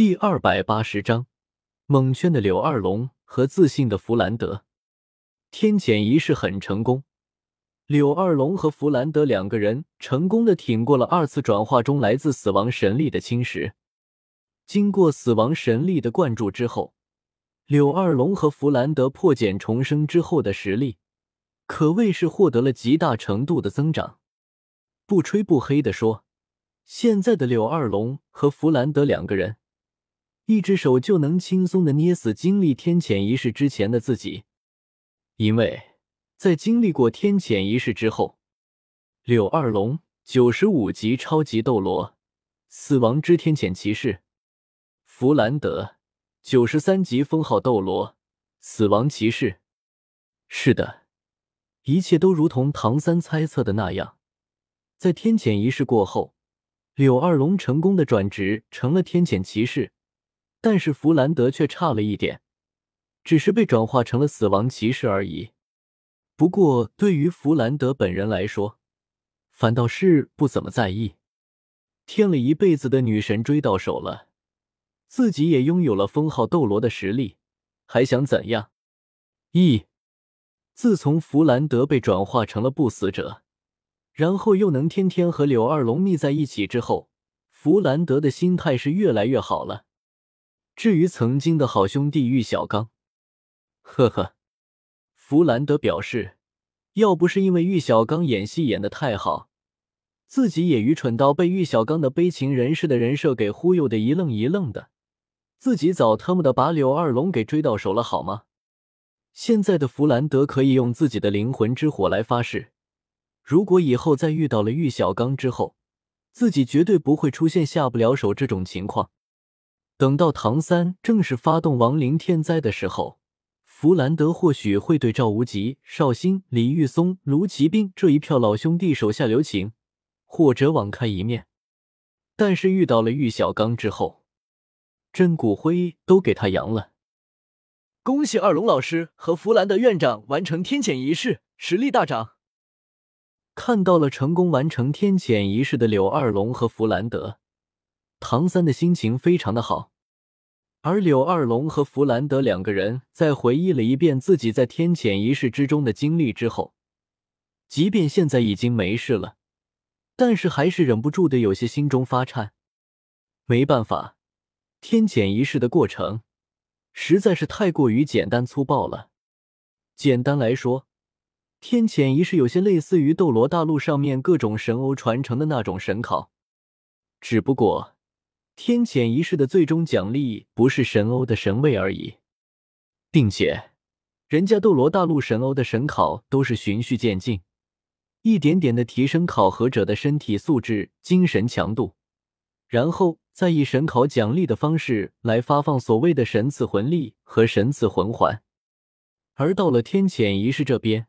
第二百八十章，蒙圈的柳二龙和自信的弗兰德。天谴仪式很成功，柳二龙和弗兰德两个人成功的挺过了二次转化中来自死亡神力的侵蚀。经过死亡神力的灌注之后，柳二龙和弗兰德破茧重生之后的实力，可谓是获得了极大程度的增长。不吹不黑的说，现在的柳二龙和弗兰德两个人。一只手就能轻松的捏死经历天谴仪式之前的自己，因为在经历过天谴仪式之后，柳二龙九十五级超级斗罗，死亡之天谴骑士；弗兰德九十三级封号斗罗，死亡骑士。是的，一切都如同唐三猜测的那样，在天谴仪式过后，柳二龙成功的转职成了天谴骑士。但是弗兰德却差了一点，只是被转化成了死亡骑士而已。不过对于弗兰德本人来说，反倒是不怎么在意。添了一辈子的女神追到手了，自己也拥有了封号斗罗的实力，还想怎样？一，自从弗兰德被转化成了不死者，然后又能天天和柳二龙腻在一起之后，弗兰德的心态是越来越好了。至于曾经的好兄弟玉小刚，呵呵，弗兰德表示，要不是因为玉小刚演戏演的太好，自己也愚蠢到被玉小刚的悲情人士的人设给忽悠的一愣一愣的，自己早他妈的把柳二龙给追到手了好吗？现在的弗兰德可以用自己的灵魂之火来发誓，如果以后再遇到了玉小刚之后，自己绝对不会出现下不了手这种情况。等到唐三正式发动亡灵天灾的时候，弗兰德或许会对赵无极、绍兴、李玉松、卢奇兵这一票老兄弟手下留情，或者网开一面。但是遇到了玉小刚之后，真骨灰都给他扬了。恭喜二龙老师和弗兰德院长完成天谴仪式，实力大涨。看到了成功完成天谴仪式的柳二龙和弗兰德。唐三的心情非常的好，而柳二龙和弗兰德两个人在回忆了一遍自己在天谴仪式之中的经历之后，即便现在已经没事了，但是还是忍不住的有些心中发颤。没办法，天谴仪式的过程实在是太过于简单粗暴了。简单来说，天谴仪式有些类似于斗罗大陆上面各种神欧传承的那种神考，只不过。天谴仪式的最终奖励不是神欧的神位而已，并且人家斗罗大陆神欧的神考都是循序渐进，一点点的提升考核者的身体素质、精神强度，然后再以神考奖励的方式来发放所谓的神赐魂力和神赐魂环。而到了天谴仪式这边，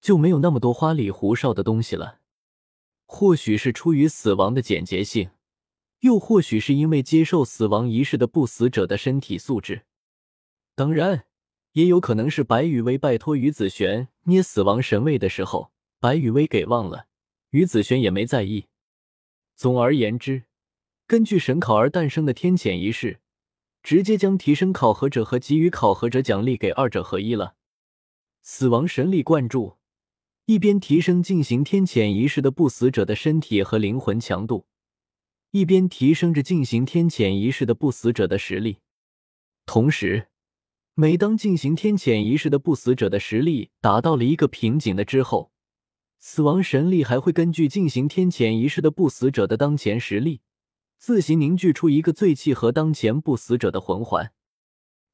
就没有那么多花里胡哨的东西了。或许是出于死亡的简洁性。又或许是因为接受死亡仪式的不死者的身体素质，当然，也有可能是白羽薇拜托于子璇捏死亡神位的时候，白羽薇给忘了，于子璇也没在意。总而言之，根据神考而诞生的天谴仪式，直接将提升考核者和给予考核者奖励给二者合一了。死亡神力灌注，一边提升进行天谴仪式的不死者的身体和灵魂强度。一边提升着进行天谴仪式的不死者的实力，同时，每当进行天谴仪式的不死者的实力达到了一个瓶颈的之后，死亡神力还会根据进行天谴仪式的不死者的当前实力，自行凝聚出一个最契合当前不死者的魂环。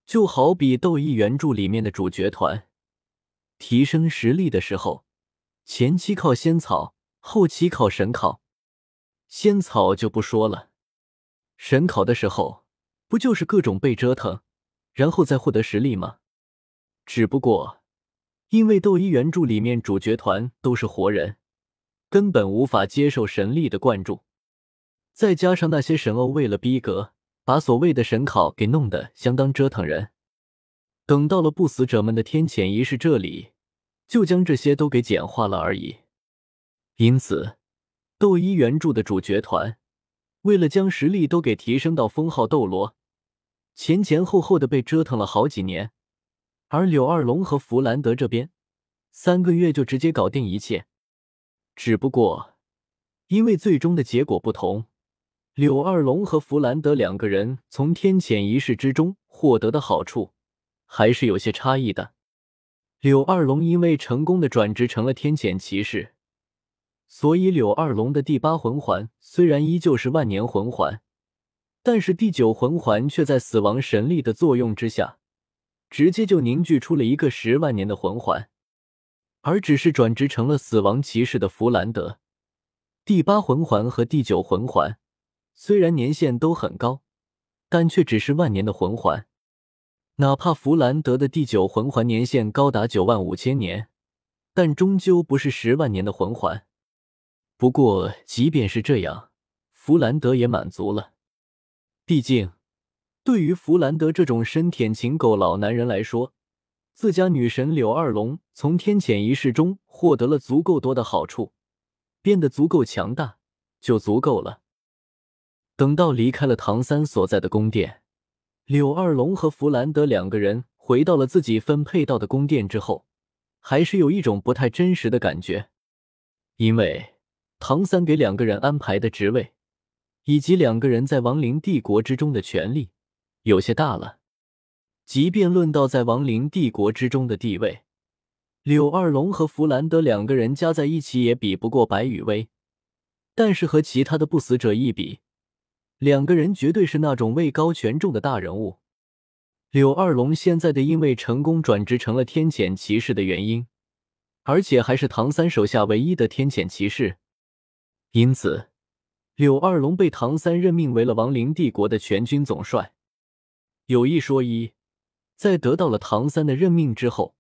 就好比《斗异原著》里面的主角团，提升实力的时候，前期靠仙草，后期靠神考。仙草就不说了，神考的时候不就是各种被折腾，然后再获得实力吗？只不过因为斗一原著里面主角团都是活人，根本无法接受神力的灌注，再加上那些神欧为了逼格，把所谓的神考给弄得相当折腾人。等到了不死者们的天谴仪式这里，就将这些都给简化了而已。因此。斗一原著的主角团，为了将实力都给提升到封号斗罗，前前后后的被折腾了好几年，而柳二龙和弗兰德这边三个月就直接搞定一切。只不过，因为最终的结果不同，柳二龙和弗兰德两个人从天谴仪式之中获得的好处还是有些差异的。柳二龙因为成功的转职成了天谴骑士，所以柳二龙的第八魂环虽然依旧是万年魂环。但是第九魂环却在死亡神力的作用之下，直接就凝聚出了一个十万年的魂环，而只是转职成了死亡骑士的弗兰德，第八魂环和第九魂环虽然年限都很高，但却只是万年的魂环。哪怕弗兰德的第九魂环年限高达九万五千年，但终究不是十万年的魂环。不过，即便是这样，弗兰德也满足了。毕竟，对于弗兰德这种深舔情狗老男人来说，自家女神柳二龙从天谴仪式中获得了足够多的好处，变得足够强大，就足够了。等到离开了唐三所在的宫殿，柳二龙和弗兰德两个人回到了自己分配到的宫殿之后，还是有一种不太真实的感觉，因为唐三给两个人安排的职位。以及两个人在亡灵帝国之中的权力有些大了。即便论到在亡灵帝国之中的地位，柳二龙和弗兰德两个人加在一起也比不过白羽薇。但是和其他的不死者一比，两个人绝对是那种位高权重的大人物。柳二龙现在的因为成功转职成了天谴骑士的原因，而且还是唐三手下唯一的天谴骑士，因此。柳二龙被唐三任命为了亡灵帝国的全军总帅。有一说一，在得到了唐三的任命之后，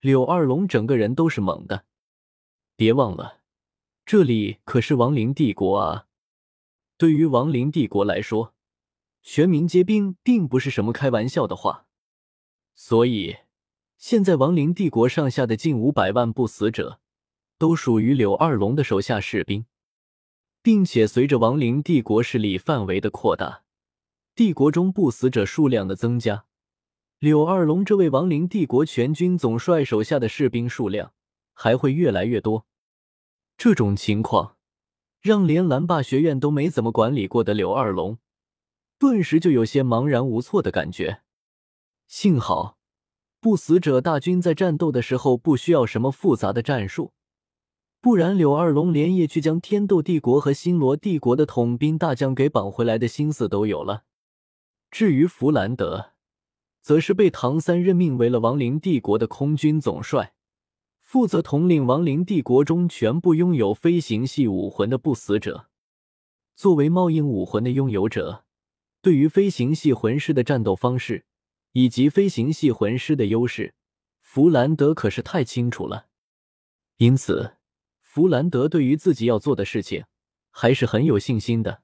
柳二龙整个人都是懵的。别忘了，这里可是亡灵帝国啊！对于亡灵帝国来说，全民皆兵并不是什么开玩笑的话。所以，现在亡灵帝国上下的近五百万不死者，都属于柳二龙的手下士兵。并且随着亡灵帝国势力范围的扩大，帝国中不死者数量的增加，柳二龙这位亡灵帝国全军总帅手下的士兵数量还会越来越多。这种情况让连蓝霸学院都没怎么管理过的柳二龙，顿时就有些茫然无措的感觉。幸好，不死者大军在战斗的时候不需要什么复杂的战术。不然，柳二龙连夜去将天斗帝国和星罗帝国的统兵大将给绑回来的心思都有了。至于弗兰德，则是被唐三任命为了亡灵帝国的空军总帅，负责统领亡灵帝国中全部拥有飞行系武魂的不死者。作为猫影武魂的拥有者，对于飞行系魂师的战斗方式以及飞行系魂师的优势，弗兰德可是太清楚了。因此。弗兰德对于自己要做的事情还是很有信心的。